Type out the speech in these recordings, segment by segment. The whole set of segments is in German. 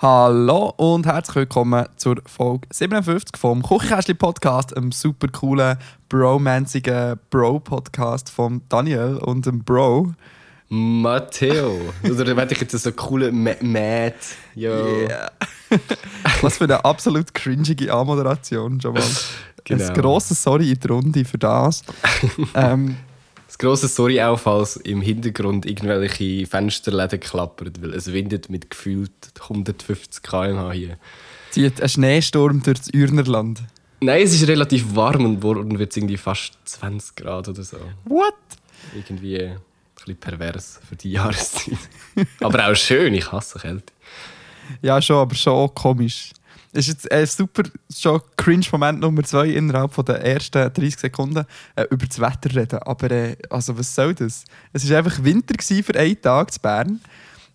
Hallo und herzlich willkommen zur Folge 57 vom Kuchenkästchen Podcast, einem super coolen, bromanzigen Bro-Podcast von Daniel und dem Bro. Matteo. Oder werde ich jetzt so coole Ma- Matt. Yo. Yeah. Was für eine absolut cringige Anmoderation, schon mal. Genau. Ein grosses Sorry in die Runde für das. ähm, Das grosse Sorry auch, falls im Hintergrund irgendwelche Fensterläden klappern, weil es windet mit gefühlt 150 km/h hier. zieht ein Schneesturm durch das Ürnerland. Nein, es ist relativ warm und morgen wird es irgendwie fast 20 Grad oder so. What? Irgendwie ein bisschen pervers für die Jahreszeit. Aber auch schön, ich hasse Kälte. Ja, schon, aber schon komisch. Ist jetzt ein super schon Cringe-Moment Nummer zwei innerhalb von der ersten 30 Sekunden äh, über das Wetter reden. Aber äh, also was soll das? Es war einfach Winter für einen Tag in Bern.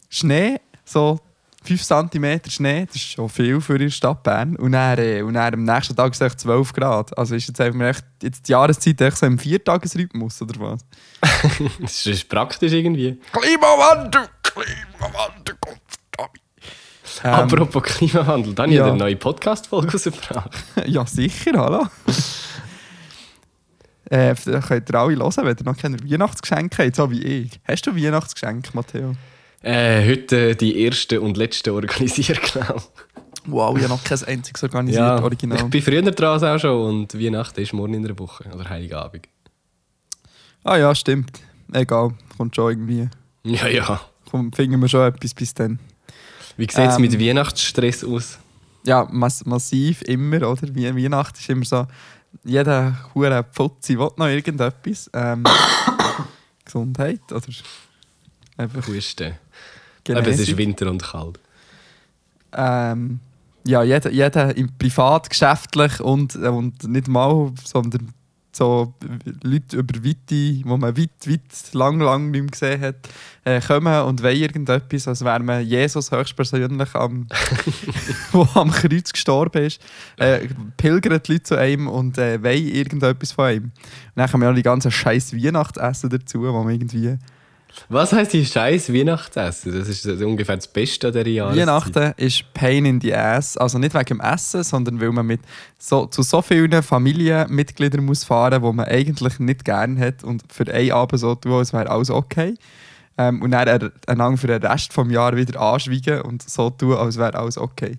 Schnee, so 5 cm Schnee, das ist schon viel für die Stadt Bern. Und dann, äh, und dann am nächsten Tag ist es echt 12 Grad. Also ist jetzt einfach echt, jetzt die Jahreszeit echt so im Viertagesrhythmus oder was? Das ist praktisch irgendwie. Klimawandel! Klimawandel! Ähm, Apropos Klimawandel, dann ja. eine neue Podcast-Folge rausgebracht. Ja, sicher, hallo. äh, da könnt ihr alle hören, wenn ihr noch keine Weihnachtsgeschenke habt, so wie ich. Hast du Weihnachtsgeschenke, Matteo? Äh, heute die erste und letzte organisiert, glaube Wow, ich habe noch kein einziges organisiert, Ja, original. ich bin früher dran auch schon und Weihnachten ist morgen in einer Woche oder Heiligabend. Ah ja, stimmt. Egal, kommt schon irgendwie. Ja, ja. Komm, finden wir schon etwas bis dann. Wie sieht es Ähm, mit Weihnachtsstress aus? Ja, mass massiv immer, oder? Wie Weihnachten ist immer so, jeder hure Pfutzi will noch irgendetwas. Ähm, Gesundheit, oder? Einfach Husten. Aber es ist. Winter und kalt. ähm, ja, jeder, jeder im Privat, geschäftlich und, und nicht mal, sondern so Leute über Weite, die man weit, weit, lang, lang nicht mehr gesehen hat, äh, kommen und wollen irgendetwas, als wäre man Jesus höchstpersönlich, am, wo am Kreuz gestorben ist, äh, pilgern die Leute zu einem und äh, wollen irgendetwas von einem. Und dann kommen ja noch die ganzen scheiß Weihnachtsessen dazu, wo man irgendwie... Was heisst die scheiß Weihnachtsessen? Das ist ungefähr das Beste dieser Jahreszeit. Weihnachten ist Pain in the Ass. Also nicht wegen dem Essen, sondern weil man mit so, zu so vielen Familienmitgliedern muss fahren muss, die man eigentlich nicht gerne hat und für einen Abend so tun, als wäre alles okay. Ähm, und dann er- einander für den Rest des Jahres wieder anschweigen und so tun, als wäre alles okay.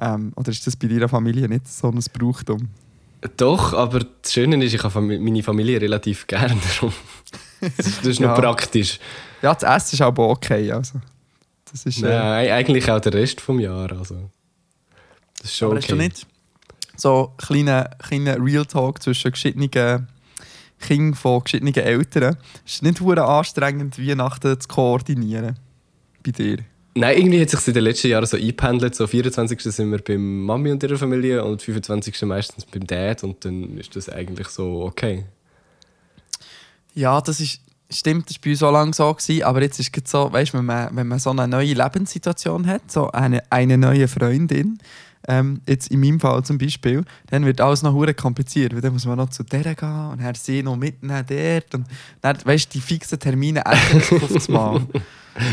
Ähm, oder ist das bei deiner Familie nicht so ein Brauchtum? Doch, aber das Schöne ist, ich habe meine Familie relativ gerne. Darum. Das ist, ist noch Ja. praktisch. Ja, das Essen ist aber okay. Also. Das ist, äh, Nein, eigentlich auch der Rest vom Jahr. Also. Das ist schon Aber okay. hast du nicht so kleine, kleine Real Talk zwischen verschiedenen Kindern von verschiedenen Eltern? Ist es nicht hure anstrengend, Weihnachten zu koordinieren? Bei dir? Nein, irgendwie hat sich in den letzten Jahren so eingependelt. So 24. sind wir beim Mami und ihrer Familie und 25. meistens beim Dad und dann ist das eigentlich so okay. Ja, das ist. Stimmt, das war bei uns auch lange so, gewesen, aber jetzt ist es so, weißt, wenn man, wenn man so eine neue Lebenssituation hat, so eine, eine neue Freundin, ähm, jetzt in meinem Fall zum Beispiel, dann wird alles noch hure kompliziert, weil dann muss man noch zu der gehen und dann sie noch mitnehmen dort und dann, weißt die fixen Termine das Mal.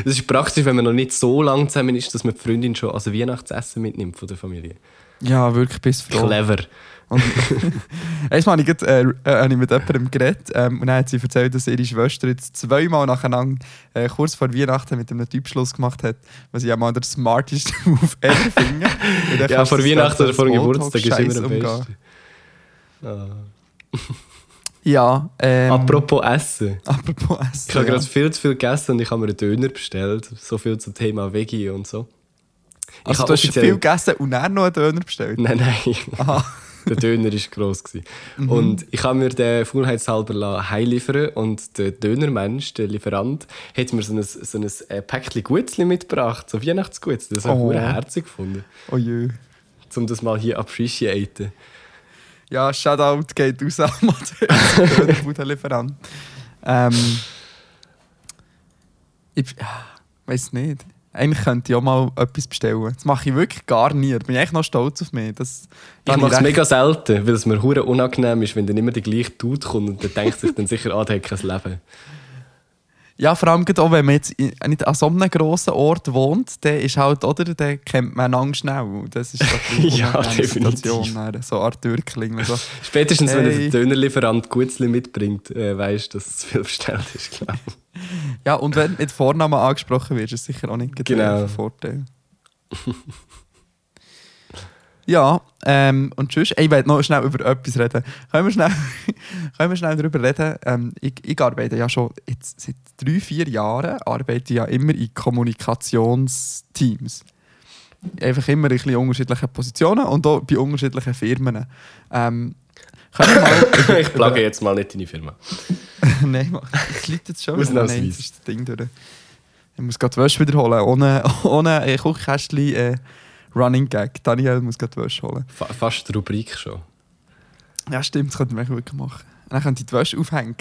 Das ist praktisch, wenn man noch nicht so lange zusammen ist, dass man die Freundin schon also Weihnachtsessen mitnimmt von der Familie. Ja, wirklich bis froh. Clever. Und einmal habe ich, äh, äh, habe ich mit jemandem geredet ähm, und dann hat sie erzählt, dass ihre Schwester jetzt zweimal nacheinander äh, kurz vor Weihnachten mit einem Typ Schluss gemacht hat, was ich ja mal der smarteste Move ever finde. Ja, vor Weihnachten oder vor Geburtstag ist immer am besten. Ah. Ja, ähm, Apropos Essen. apropos Essen. Ich habe ja. gerade viel zu viel gegessen und ich habe mir einen Döner bestellt. So viel zum Thema Veggie und so. Ich Also habe du hast viel gegessen und dann noch einen Döner bestellt? Nein, nein. Aha. Der Döner war gross. gewesen. Mhm. Und ich habe mir den faulheitshalber heimliefern und der Dönermensch, der Lieferant, hat mir so ein, so ein äh, Päckchen Gutzli mitgebracht, so Weihnachtsgutzli. Das habe ich Oh. oh. herzig gefunden. Oh je. Um das mal hier appreciaten. Ja, Shoutout geht aus an Matthäus, der Budenlieferant. Ähm, ich ja, weiß nicht. Eigentlich könnte ich auch mal etwas bestellen. Das mache ich wirklich gar nie. Da bin ich echt noch stolz auf mich. Das, da Ich mache es mega selten, weil es mir hure unangenehm ist, wenn dann immer der gleiche Dude kommt und der denkt sich dann sicher, ah, der hat kein Leben. Ja, vor allem auch, wenn man jetzt nicht an so einem grossen Ort wohnt, dann ist halt, oder, dann kennt man einander schnell. Das ist Ja, definitiv. Dann, so Art Türkling. So. Spätestens, wenn Hey. der Dönerlieferant Gutzli mitbringt, äh, weißt du, dass es viel bestellt ist, glaube ich. Ja, und wenn du mit Vornamen angesprochen wirst, ist es sicher auch nicht Genau. ein Vorteil. ja, ähm, und tschüss. Ich will noch schnell über etwas reden. Können wir schnell, können wir schnell darüber reden? Ähm, ich, ich arbeite ja schon jetzt seit drei, vier Jahren arbeite ich ja immer in Kommunikationsteams. Einfach immer in bisschen unterschiedlichen Positionen und auch bei unterschiedlichen Firmen. Ähm, über- ich plage jetzt mal nicht deine Firma. Nein, Mann, es liegt jetzt schon. Nein, das ist das Ding durch. Ich muss gerade die Wäsche wiederholen. Ohne, ohne Kuchkästchen äh, Running Gag. Daniel muss gerade Wäsche holen. Fa fast die Rubrik schon. Ja, stimmt, das könnte man wirklich machen. Dann könnte ich die Wäsche aufhängen.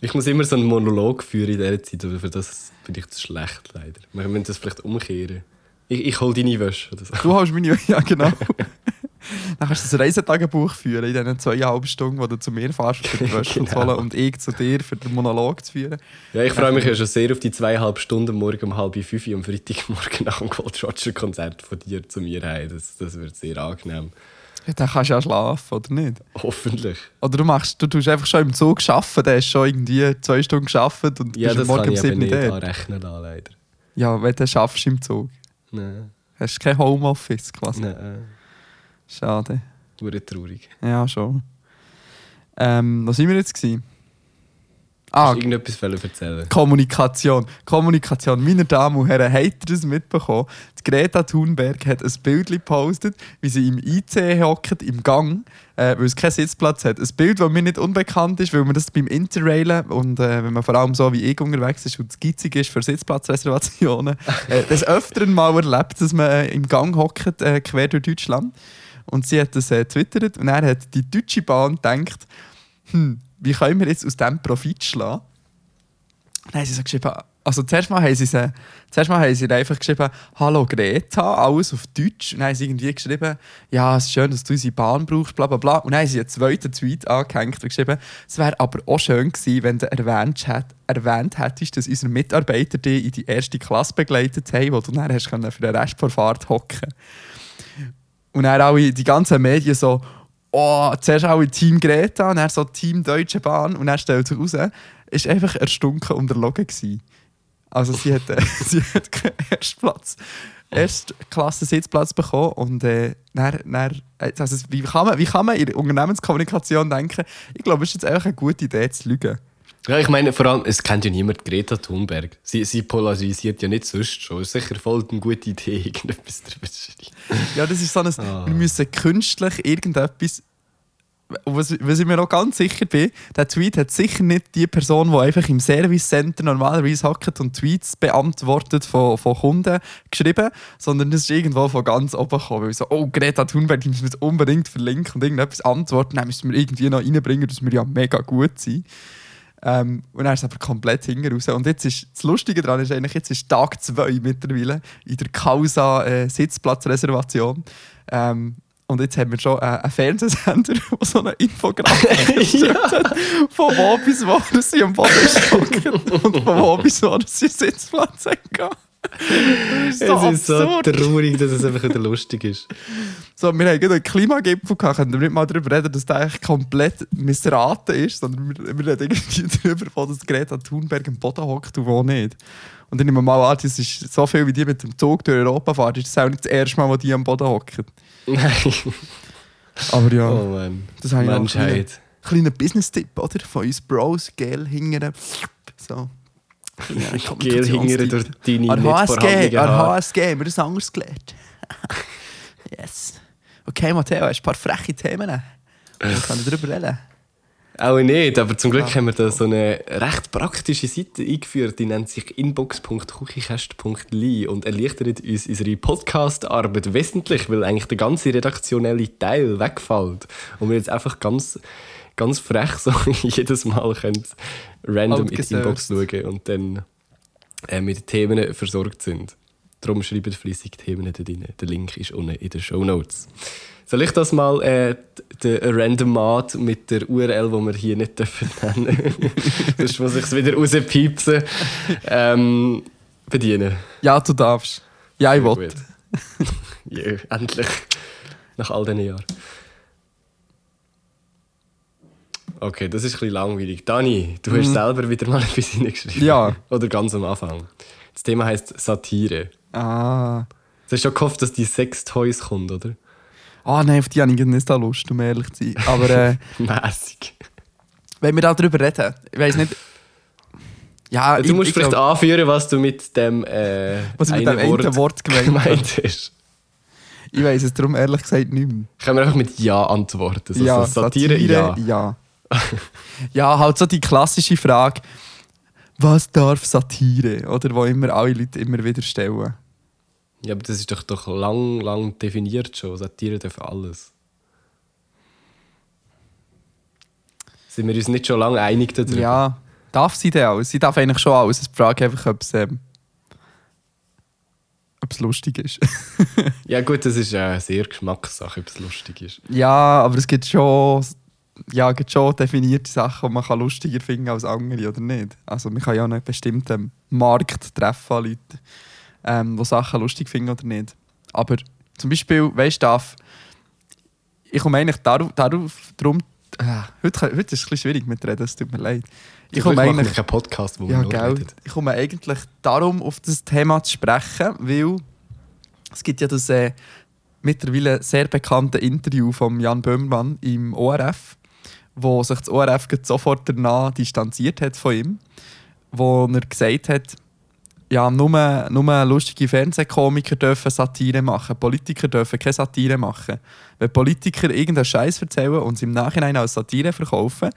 Ich muss immer so einen Monolog führen in dieser Zeit, aber für das bin ich zu schlecht, leider. Wir müssen das vielleicht umkehren. Ich, ich hole deine Wäsche oder so. Du hast meine. Ja, genau. Dann kannst du ein Reisetagebuch führen in diesen zweieinhalb Stunden, wo du zu mir fährst, für die Wäsche zu Genau. holen und ich zu dir für den Monolog zu führen. Ja, ich freue mich ja schon sehr auf die zweieinhalb Stunden morgen um halb fünf am Freitagmorgen nach dem Gold Roger Konzert von dir zu mir heim. Das, das wird sehr angenehm. Ja, dann kannst du ja schlafen, oder nicht? Hoffentlich. Oder du machst, du tust einfach schon im Zug arbeiten, der hast schon irgendwie zwei Stunden gearbeitet und Ja, bist das kann Morgen um ich eben 7 nicht Uhr dort. anrechnen, lassen, leider. Ja, wenn du schaffst im Zug. Nein, Hast du kein Homeoffice quasi. nein. Schade. Hure traurig. Ja, schon. Ähm, was sind wir jetzt gewesen? Ah, Hast du irgendetwas wollen erzählen? Kommunikation. Kommunikation. Meine Damen und Herren, habt ihr das mitbekommen? Die Greta Thunberg hat ein Bild gepostet, wie sie im IC hockt, im Gang, äh, weil es keinen Sitzplatz hat. Ein Bild, das mir nicht unbekannt ist, weil man das beim Interrailen und äh, wenn man vor allem so wie ich unterwegs ist und es gitzig ist für Sitzplatzreservationen, äh, das öfteren Mal erlebt, dass man äh, im Gang hockt, äh, quer durch Deutschland. Und sie hat das äh, und er hat die Deutsche Bahn gedacht, hm, wie können wir jetzt aus dem Profit schlagen? Dann haben sie so geschrieben, also zuerst mal haben sie, sie, zuerst mal haben sie einfach geschrieben, «Hallo Greta», alles auf Deutsch. Und dann haben sie irgendwie geschrieben, «Ja, es ist schön, dass du unsere Bahn brauchst», bla bla bla. Und dann haben sie einen zweiten Tweet angehängt und geschrieben, «Es wäre aber auch schön gewesen, wenn du erwähnt, hätt, erwähnt hättest, dass unsere Mitarbeiter dich in die erste Klasse begleitet haben, wo du dann hast für den Rest der Fahrt hocken Und dann alle, die ganzen Medien so, oh, zuerst alle Team Greta, und dann so Team Deutsche Bahn und dann stellt sich raus, ist einfach erstunken und erlogen gewesen. Also sie hat, äh, sie hat Erstplatz, Erstklasse-Sitzplatz bekommen und äh, dann, dann, äh, also wie, kann man, wie kann man in der Unternehmenskommunikation denken, ich glaube, es ist jetzt einfach eine gute Idee zu lügen. Ja, ich meine, vor allem, es kennt ja niemand Greta Thunberg. Sie, sie polarisiert ja nicht sonst schon. Es ist sicher voll eine gute Idee, irgendetwas darüber zu schreiben. Ja, das ist so ein, Ah. wir müssen künstlich irgendetwas. Was, was ich mir auch ganz sicher bin, der Tweet hat sicher nicht die Person, die einfach im Service Center normalerweise hockt und Tweets beantwortet von, von Kunden geschrieben, sondern das ist irgendwo von ganz oben gekommen. Weil so, oh, Greta Thunberg, die müssen wir unbedingt verlinken und irgendetwas antworten, dann müssen wir irgendwie noch reinbringen, dass wir ja mega gut sind. Ähm, und dann ist es aber komplett hinten raus. Und jetzt ist das Lustige daran ist eigentlich, jetzt ist Tag 2 mittlerweile in der Causa äh, Sitzplatzreservation. Ähm, und jetzt haben wir schon äh, einen Fernsehsender, der so eine Infografik Ja. hat, von wo bis wo sie am Boden stocken und von wo bis wo sie Sitzplatz haben. Das ist so es ist so absurd. traurig, dass es einfach wieder lustig ist. So, wir haben einen Klimagipfel gehabt, können wir nicht mal darüber reden, dass der eigentlich komplett missraten ist, sondern wir, wir reden irgendwie darüber, wo das Greta Thunberg am Boden hockt und wo nicht. Und dann nehmen wir mal an, das ist so viel, wie die mit dem Zug durch Europa fahren, ist das auch nicht das erste Mal, wo die am Boden hocken. Nein. Aber ja, Oh Mann. das habe ich noch einen kleinen, Menschheit. kleinen Business-Tipp, oder? Von uns Bros, Gel hingern. So. Kleiner Gel hingern durch deine An HSG, an. HSG haben wir das anders gelernt. yes. Okay, Matteo, hast du ein paar freche Themen? Ich kann darüber reden. Auch nicht, aber zum Glück haben wir da so eine recht praktische Seite eingeführt, die nennt sich inbox.kuchikast.li und erleichtert uns unsere Podcast-Arbeit wesentlich, weil eigentlich der ganze redaktionelle Teil wegfällt und wir jetzt einfach ganz, ganz frech so jedes Mal können random in die Inbox schauen und dann äh, mit Themen versorgt sind. Darum schreibt fleissig Themen da drin. Der Link ist unten in den Show Notes. Soll ich das mal, äh, den Randomat mit der URL, die wir hier nicht dürfen nennen Sonst muss ich es wieder rauspiepsen, ähm, bedienen. Ja, du darfst. Ja, ich will. ja, endlich. Nach all diesen Jahren. Okay, das ist ein bisschen langweilig. Dani, du hast selber wieder mal etwas hineingeschrieben. Mhm. Ja. Oder ganz am Anfang. Das Thema heißt Satire. Ah. Du hast schon gehofft, dass die Sex-Toys kommt, oder? Ah, nein, auf die habe ich nicht so Lust, um ehrlich zu sein. Aber äh, Mäßig. wenn wir darüber reden, ich weiß nicht. Ja, Du ich, musst ich vielleicht glaub, anführen, was du mit dem, äh, Was mit dem einen Wort gemeint hast. Ich weiß es darum ehrlich gesagt nicht mehr. Können wir einfach mit Ja antworten? Also ja, Satire, ja. ja. ja, halt so die klassische Frage, was darf Satire? Oder wo immer alle Leute immer wieder stellen. Ja, aber das ist doch, doch lang, lang definiert schon. Satire darf alles. Sind wir uns nicht schon lange einig darüber? Ja, darf sie denn alles? Sie darf eigentlich schon alles. Die Frage einfach, ob es, ähm, lustig ist. Ja, gut, das ist eine sehr Geschmackssache, ob es lustig ist. ja, aber es gibt schon, ja, gibt schon definierte Sachen, die man kann lustiger finden als andere, oder nicht? Also man kann ja einen bestimmten Markt treffen an Leuten, ähm, die Sachen lustig finden oder nicht. Aber zum Beispiel, weißt du, ich komme eigentlich darauf, darauf darum, äh, heute, heute ist es ein bisschen schwierig mit Reden, es tut mir leid. Ich komme mache eigentlich keinen Podcast, wo ja, reden. Ich komme eigentlich darum, auf das Thema zu sprechen, weil es gibt ja das äh, mittlerweile sehr bekannte Interview von Jan Böhmermann im ORF, wo sich das ORF sofort danach distanziert hat von ihm, wo er gesagt hat, ja, nur, nur lustige Fernsehkomiker dürfen Satire machen. Politiker dürfen keine Satire machen. Wenn Politiker irgendeinen Scheiß erzählen und es im Nachhinein als Satire verkaufen,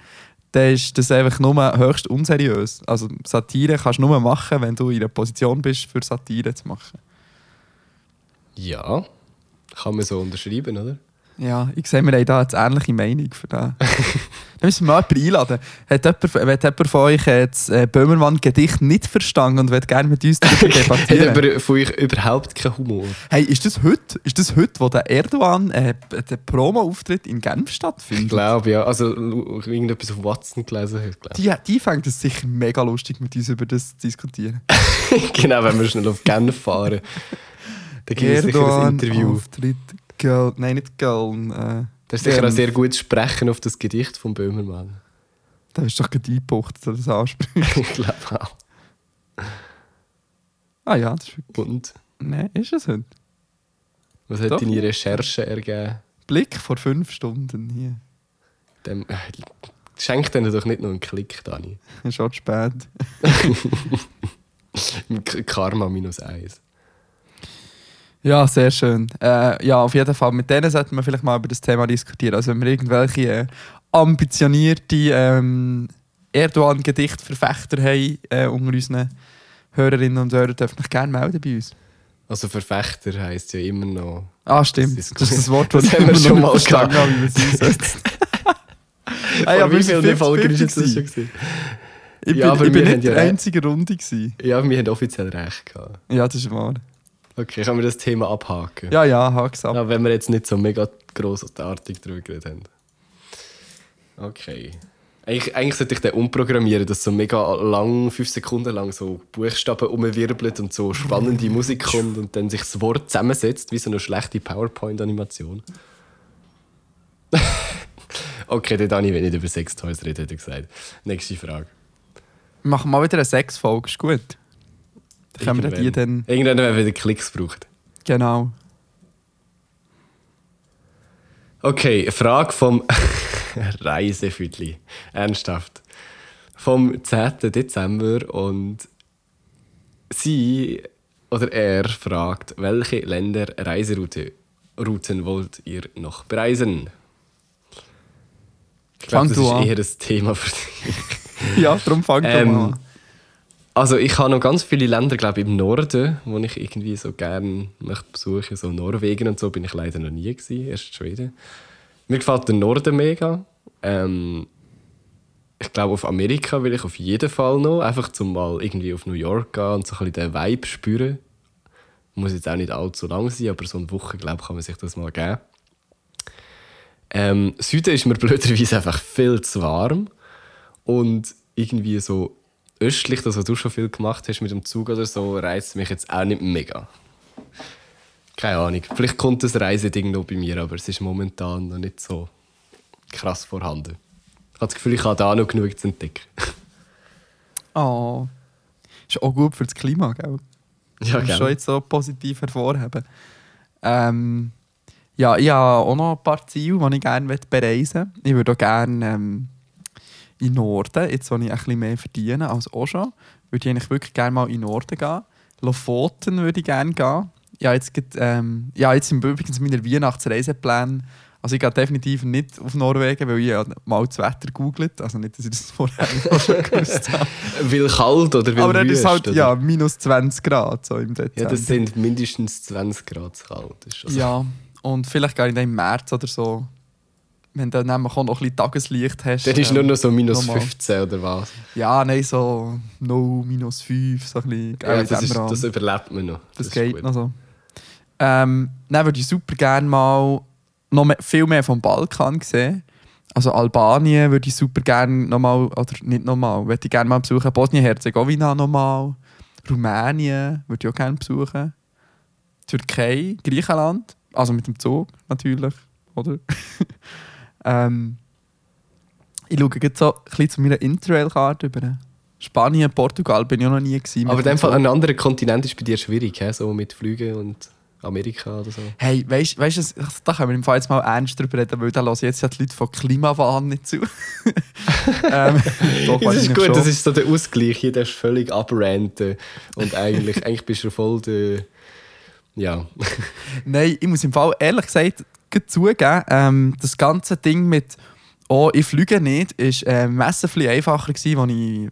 dann ist das einfach nur höchst unseriös. Also Satire kannst du nur machen, wenn du in einer Position bist, für Satire zu machen. Ja, kann man so unterschreiben, oder? Ja, ich sehe, wir haben da eine ähnliche Meinung für das. da müssen wir mal jemanden einladen. Hat jemand, hat jemand von euch das äh, Böhmermann-Gedicht nicht verstanden und will gerne mit uns darüber Hat debattieren? aber von euch überhaupt keinen Humor? hey, ist das heute, ist das heute wo der Erdogan äh, der Promo-Auftritt in Genf Ich stattfindet? glaube, ja. Also, irgendetwas auf Watson gelesen hat, glaube Die, die fängt es sicher mega lustig, mit uns über das zu diskutieren. ich. genau, wenn wir schnell auf Genf fahren. Dann gibt es sicher ein Interview. Auftritt, Girl, nein, nicht Girl. Äh, Das ist sicher auch sehr gutes Sprechen auf das Gedicht von Böhmermann. Da ist doch gerade eingebucht, dass er das anspricht. ich glaube auch. ah ja, das ist wirklich... Und Nein, ist es heute? was hat Doch. deine Recherche ergeben? Blick vor fünf Stunden hier. Dem, äh, schenk denen doch nicht nur einen Klick, Dani. Schon spät. Karma minus eins. Ja, sehr schön. Äh, ja, auf jeden Fall. Mit denen sollten wir vielleicht mal über das Thema diskutieren. Also, wenn wir irgendwelche äh, ambitionierte ähm, Erdogan-Gedichtverfechter haben äh, unter unseren Hörerinnen und Hörern, dürfen euch gerne melden bei uns. Also Verfechter heisst ja immer noch. Ah, stimmt. Das Das ist ist, gut. das Wort, das, Das haben wir schon immer noch mal verstanden habe, wie man es einsetzt. Hey, aber wie ist vielen Folgen 50-50 ist jetzt das schon gewesen. Ich Ja, aber bin, ich wir bin haben nicht ja recht. einzige Runde. Gewesen. Ja, wir haben offiziell recht gehabt. Ja, das ist wahr. Okay, können wir das Thema abhaken? Ja, ja, hak's ab. Ja, wenn wir jetzt nicht so mega grossartig drüber geredet haben. Okay. Eigentlich, eigentlich sollte ich den umprogrammieren, dass so mega lang, fünf Sekunden lang so Buchstaben umwirbelt und so spannende Musik kommt und dann sich das Wort zusammensetzt, wie so eine schlechte PowerPoint-Animation. okay, der Dani will nicht über Sextoys reden, hat er gesagt. Nächste Frage. Wir machen mal wieder eine Sechs-Folge, ist gut. Dann können wir die dann... Irgendwann, wenn wieder Klicks braucht. Genau. Okay, Frage vom Reisefüdli. Ernsthaft. Vom 10. Dezember und sie oder er fragt, welche Länder Reiseroute Routen wollt ihr noch bereisen? glaube, Fang das ist eher ein Thema für dich. Ja, darum fang doch mal Ähm, an. Also ich habe noch ganz viele Länder, glaube ich, im Norden, wo ich irgendwie so gerne möchte besuchen. So Norwegen und so bin ich leider noch nie gewesen, erst Schweden. Mir gefällt der Norden mega. Ähm, ich glaube, auf Amerika will ich auf jeden Fall noch, einfach zum mal irgendwie auf New York gehen und so ein bisschen den Vibe spüren. Muss jetzt auch nicht allzu lang sein, aber so eine Woche, glaube ich, kann man sich das mal geben. Ähm, Süden ist mir blöderweise einfach viel zu warm. Und irgendwie so östlich, das was du schon viel gemacht hast mit dem Zug oder so, reizt mich jetzt auch nicht mega. Keine Ahnung. Vielleicht kommt das Reiseding noch bei mir, aber es ist momentan noch nicht so krass vorhanden. Ich habe das Gefühl, ich habe da noch genug zu entdecken. Oh. Ist auch gut für das Klima, gell? Ja, du schon jetzt so positiv hervorheben. Ähm, ja, ich habe auch noch ein paar Ziele, die ich gerne bereisen möchte. Ich würde auch gerne ähm, in den Norden, jetzt wo ich ein bisschen mehr verdiene als auch schon, würde ich eigentlich wirklich gerne mal in den Norden gehen. Lofoten würde ich gerne gehen. Ja, jetzt, ähm, ja, jetzt sind übrigens meine Weihnachtsreisepläne. Also ich gehe definitiv nicht auf Norwegen, weil ich ja mal das Wetter googelt. Also nicht, dass ich das vorher schon gewusst habe. Weil kalt oder weil Aber dann ist halt oder? ja, minus 20 Grad so im Dezember. ja, das sind mindestens 20 Grad kalt. Ja, und vielleicht gehe ich dann im März oder so. Wenn du dann auch noch ein bisschen Tageslicht hast. Dann ist ähm, nur noch so minus nochmal. 15 oder was? Ja, nein, so 0, minus 5, so ein bisschen. Ja, das, ist, das überlebt man noch. Das ist geht noch so. Ähm, dann würde ich super gerne mal noch mehr, viel mehr vom Balkan sehen. Also Albanien würde ich super gerne nochmal, oder nicht nochmal, würde ich gerne mal besuchen. Bosnien-Herzegowina nochmal. Rumänien würde ich auch gerne besuchen. Türkei, Griechenland, also mit dem Zug natürlich, oder? ähm, ich schaue jetzt so ein bisschen zu meiner Interrail-Karte über. Spanien, Portugal bin ich auch noch nie gewesen. Aber in dem Fall, ein anderer Kontinent ist bei dir schwierig, he? so mit Flügen und Amerika oder so. Hey, weißt du, du, da können wir im Fall jetzt mal ernst drüber reden, weil da hören jetzt ja die Leute von Klimawahn nicht zu. ähm, doch, Das ist gut, schon. das ist so der Ausgleich. Jeder ist völlig abranten und eigentlich, eigentlich bist du voll der... Ja. Nein, ich muss im Fall ehrlich gesagt zugeben, ähm, das ganze Ding mit «Oh, ich fliege nicht» ist äh, massiv einfacher gewesen, als ich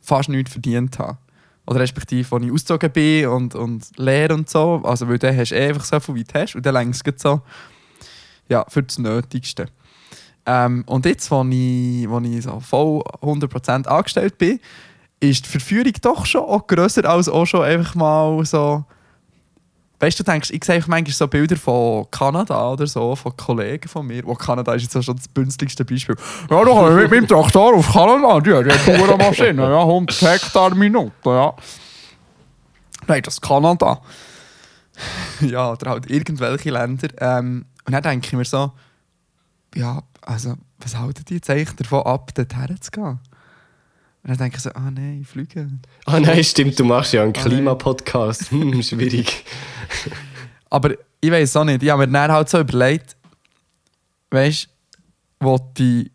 fast nichts verdient habe. Oder respektive, als ich ausgezogen bin und, und lehre und so. Also, weil dann hast du eh einfach so viel, wie du hast. Und dann längst so ja, für das Nötigste. Ähm, und jetzt, wo ich, wo ich so voll 100% angestellt bin, ist die Verführung doch schon auch grösser als auch schon einfach mal so Weißt du, denkst, ich sehe manchmal so Bilder von Kanada oder so, von Kollegen von mir. Wo Kanada ist jetzt auch schon das bünzligste Beispiel. Ja, da kann ich mit meinem Traktor auf Kanada, die, hat eine Maschine, ja, 100 Hektar Minute, ja. Nein, das ist Kanada. ja, oder halt irgendwelche Länder. Ähm, und dann denke ich mir so, ja, also, was halten die jetzt eigentlich davon ab, dorthin zu gehen? Und dann denke ich so, ah nein, fliegen. Ah nein, stimmt, du machst ja einen Ah. Klimapodcast. Hm, schwierig. Aber ich weiß auch nicht. Ich habe mir dann halt so überlegt, weißt du, wo die,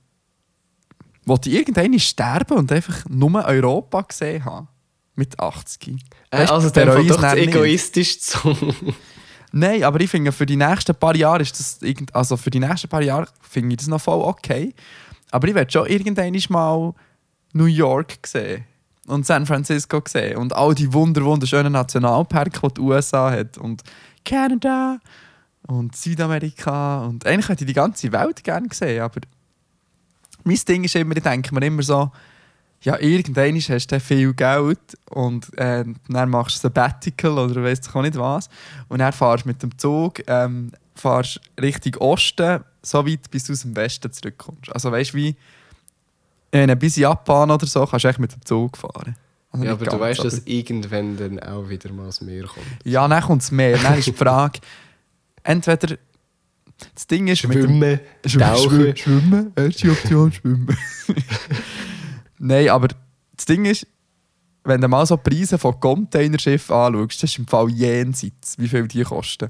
wo die irgendwann sterben und einfach nur Europa gesehen haben. Mit 80. Äh, Weisst du, also der ich doch zu egoistisch zu. Nein, aber ich finde, für die nächsten paar Jahre ist das irgend, also für die nächsten paar Jahre finde ich das noch voll okay. Aber ich werde schon irgendwann mal New York sehen und San Francisco sehen und all die wunder wunderschönen Nationalparks, die die USA hat und Kanada und Südamerika und eigentlich hätte ich die ganze Welt gerne gesehen, aber mein Ding ist immer, ich denke mir immer so, ja, irgendwann hast du viel Geld und äh, dann machst du Sabbatical oder weißt du auch nicht was. Und dann fahrst du mit dem Zug ähm, fahrst Richtung Osten, so weit, bis du aus dem Westen zurückkommst. Also weißt du, wie äh, bis Japan oder so kannst du echt mit dem Zug fahren. Also ja, aber du ganz, weißt, dass irgendwann dann auch wieder mal das Meer kommt. Ja, dann kommt es mehr. Dann ist die Frage, entweder das Ding ist mit dem Schwimmen, Schwimmen, schwimmen, erste Option, schwimmen. Nein, aber das Ding ist, wenn du mal so Preise von Containerschiffen anschaust, das ist im Fall jenseits, wie viel die kosten.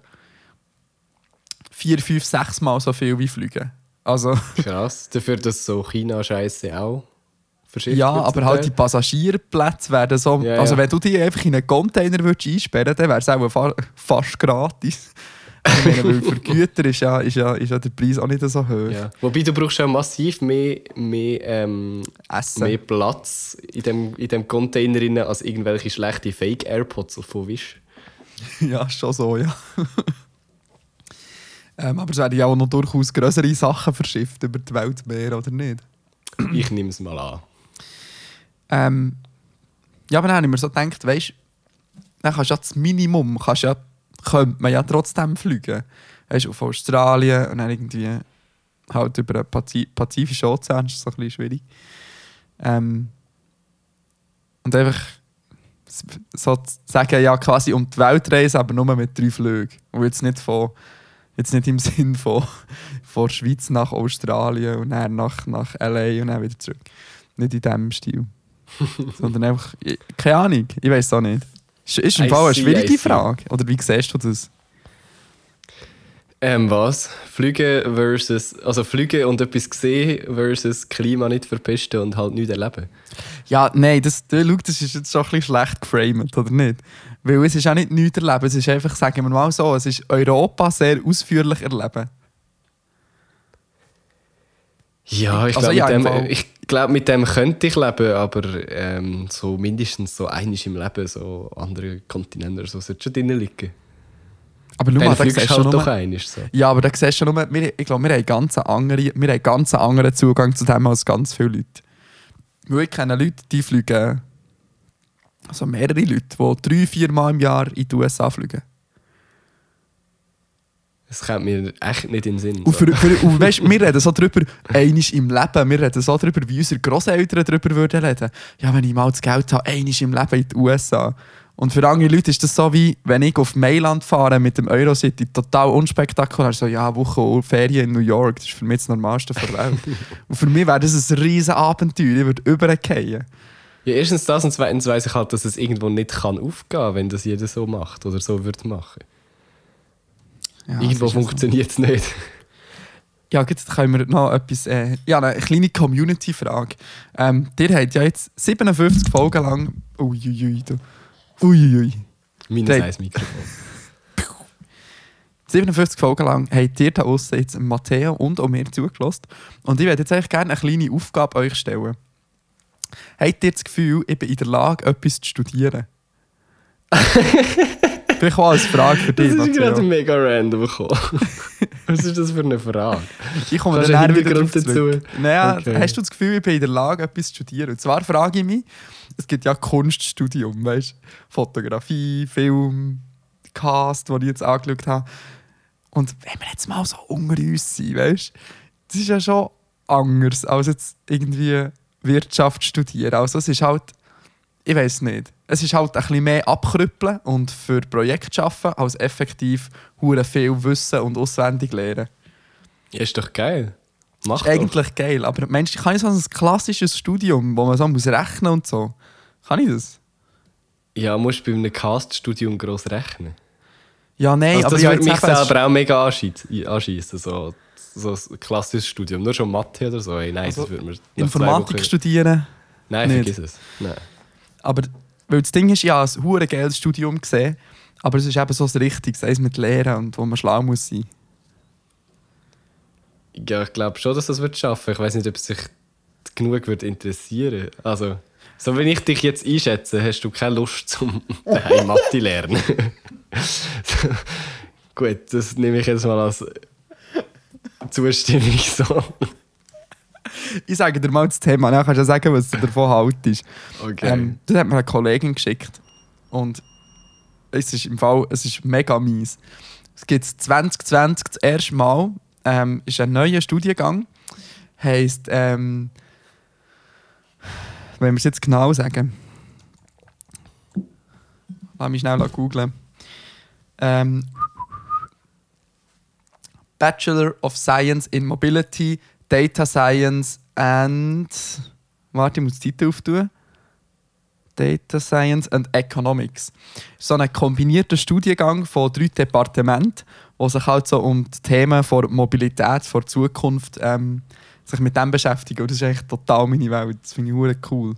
Vier, fünf, sechs Mal so viel wie Fliegen. Also, Krass. Dafür, dass so China-Scheiße auch verschifft ja, aber halt die. Passagierplätze werden so. Ja, also, ja. wenn du die einfach in einen Container würdest einsperren würdest, dann wäre es auch fa fast gratis. Ich meine, weil für Güter ist ja, ist, ja, ist ja der Preis auch nicht so hoch. Ja. Wobei du brauchst ja massiv mehr, mehr, ähm, Essen. mehr Platz in dem, in dem Container rein als irgendwelche schlechte Fake-Airpods von Wish. Ja, schon so, ja. Ähm, aber es werden ja auch noch durchaus größere Sachen verschifft über die Weltmeer, oder nicht? Ich nehme es mal an. Ähm, ja, aber dann habe ich mir so gedacht, weißt du, dann kannst du ja das Minimum, kannst ja, könnte man ja trotzdem fliegen. Weißt du, auf Australien und dann irgendwie halt über den Pazi Pazifischen Ozean, ist so ein bisschen schwierig. Ähm, und einfach so zu sagen, ja, quasi um die Welt reisen, aber nur mit drei Flügen. Und jetzt nicht, von, jetzt nicht im Sinn von, von der Schweiz nach Australien und dann nach, nach L.A. und dann wieder zurück. Nicht in diesem Stil. Sondern einfach, keine Ahnung, ich weiß auch nicht. Ist, ist im I Fall eine see, schwierige. Frage. Oder wie siehst du das? Ähm, was? Flüge versus. Also Flüge und etwas sehen versus Klima nicht verpesten und halt nichts erleben. Ja, nein, das, das ist jetzt schon ein bisschen schlecht geframed, oder nicht? Weil es ist auch nicht nichts erleben, es ist einfach, sagen wir mal so, es ist Europa sehr ausführlich erleben. Ja, ich Also glaube, ja, mit, dem- ich glaub, mit dem könnte ich leben, aber ähm, so mindestens so einiges im Leben, so andere Kontinente oder so, sollte schon drin liegen. Aber Dann mal, da siehst du du halt nur, doch einiges. So. Ja, aber da siehst du nur, wir, ich glaube, wir haben ganz andere, wir haben ganz anderen Zugang zu dem als ganz viele Leute. Weil ich kenne Leute, die fliegen, also mehrere Leute, die drei, vier Mal im Jahr in die USA fliegen. Das kommt mir echt nicht in den Sinn. Und, So. für, für, und weißt, wir reden so darüber, einisch im Leben, wir reden so darüber, wie unsere Großeltern darüber würden reden. Ja, wenn ich mal das Geld habe, einisch im Leben in die USA. Und für andere Leute ist das so wie, wenn ich auf Mailand fahre mit dem Eurocity, total unspektakulär. So, ja, Woche Ferien in New York, das ist für mich das Normalste der Welt. und für mich wäre das ein riesen Abenteuer, ich würde übergehen. Ja, erstens das und zweitens weiss ich halt, dass es irgendwo nicht kann aufgehen kann, wenn das jeder so macht oder so würde machen. Ja, irgendwo so. funktioniert es nicht. Ja, jetzt können wir noch etwas. Äh, ja, eine kleine Community-Frage. Ähm, ihr habt ja jetzt 57 Folgen lang. Uiuiui. du. Uiuiui. Minus Dave. eins Mikrofon. 57 Folgen lang habt ihr da aussen jetzt Matteo und auch mir zugelassen. Und ich würde jetzt eigentlich gerne eine kleine Aufgabe euch stellen. Habt ihr das Gefühl, ich bin in der Lage, etwas zu studieren? Vielleicht auch als Frage für Das dich, ist gerade Matteo. mega random gekommen. Was ist das für eine Frage? Ich komme dann wieder drauf dazu? Naja, Okay. hast du das Gefühl, ich bin in der Lage, etwas zu studieren? Und zwar frage ich mich, es gibt ja Kunststudium, weißt du? Fotografie, Film, Cast, den ich jetzt angeschaut habe. Und wenn wir jetzt mal so unter uns sind, weißt du? Das ist ja schon anders, als jetzt irgendwie Wirtschaft studieren. Also es ist halt, ich weiß nicht, es ist halt ein bisschen mehr abkrüppeln und für Projekte arbeiten, als effektiv hure viel wissen und auswendig lernen. Ja, ist doch geil. Mach ist doch. eigentlich geil, aber Mensch, kann ich so ein klassisches Studium, wo man so muss rechnen und so, kann ich das? Ja, musst du bei einem Cast-Studium gross rechnen. Ja, nein, Also aber das ja, würde mich es- selber auch mega anschießen. so, so ein klassisches Studium. Nur schon Mathe oder so. Ey, nein, Also, das würde mir Informatik studieren, Nein, nicht. vergiss es. Nein. aber weil das Ding ist, ja, ein hure geiles Studium gesehen, aber es ist eben so das Richtige, eins mit Lehren und wo man schlau muss sein. Ja, ich glaube schon, dass das wird schaffen. Ich weiß nicht, ob es sich genug wird interessieren. Also, so wie ich dich jetzt einschätze, hast du keine Lust zum daheim Mathe lernen. Gut, das nehme ich jetzt mal als Zustimmung so. Ich sage dir mal das Thema, dann kannst du ja sagen, was du davon haltest. Okay. Ähm, das hat mir eine Kollegin geschickt. Und es ist im Fall, es ist mega mies. Es gibt 2020 das erste Mal, ähm, ist ein neuer Studiengang. Heißt, ähm, wenn wir es jetzt genau sagen, lass mich schnell googeln. Ähm, Bachelor of Science in Mobility, Data Science and. Warte, ich muss die Titel auftun. Data Science and Economics. So ein kombinierter Studiengang von drei Departementen, wo sich halt so um die Themen von Mobilität, von Zukunft ähm, sich mit dem beschäftigen. Und das ist eigentlich total meine Welt. Das finde ich hure cool.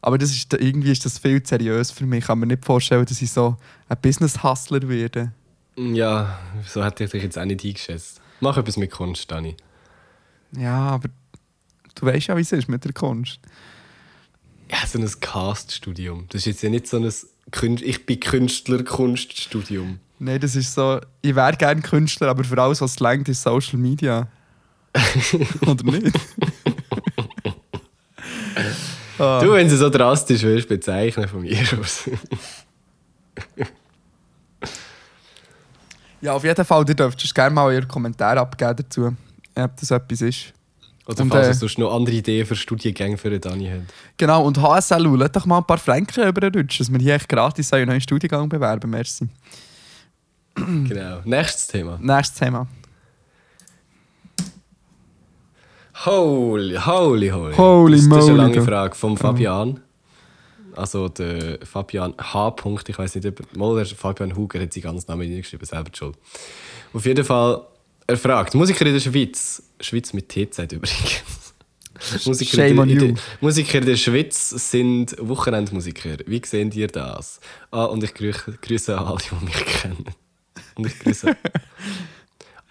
Aber das ist, irgendwie ist das viel zu seriös für mich. Ich kann mir nicht vorstellen, dass ich so ein Business-Hustler werde. Ja, so hätte ich dich jetzt auch nicht eingeschätzt. Mach etwas mit Kunst, Dani. Ja, aber du weißt ja, wie es ist mit der Kunst. Ja, so ein Cast-Studium. Das ist jetzt ja nicht so ein Kün Ich bin Künstler-Kunststudium. Nein, das ist so, ich wäre gerne Künstler, aber für alles, was lenkt, ist Social Media. Oder nicht? Ah. Du, wenn du so drastisch willst, bezeichnen von mir aus. Ja, auf jeden Fall, ihr dürft gerne mal euren Kommentar abgeben dazu, ob das etwas ist. Oder Und, falls äh, ihr sonst noch andere Ideen für Studiengänge für den Dani habt. Genau, und HSLU, lasst doch mal ein paar Franken überrutschen, dass wir hier echt gratis einen neuen Studiengang bewerben. Merci. Genau. Nächstes Thema. Nächstes Thema. Holy, holy, holy. Holy das, das ist eine lange. Frage vom Fabian. Also der Fabian H. Ich weiß nicht, ob mal der Fabian Huger hat seinen ganzen Namen hingeschrieben, selber schuld. Auf jeden Fall, er fragt, Musiker in der Schweiz, Schweiz mit TZ übrigens. Musiker, Shame on you. Musiker in der Schweiz sind Wochenendmusiker. Wie sehen ihr das? Ah, und ich grüße, grüße alle, die mich kennen. Und ich grüße.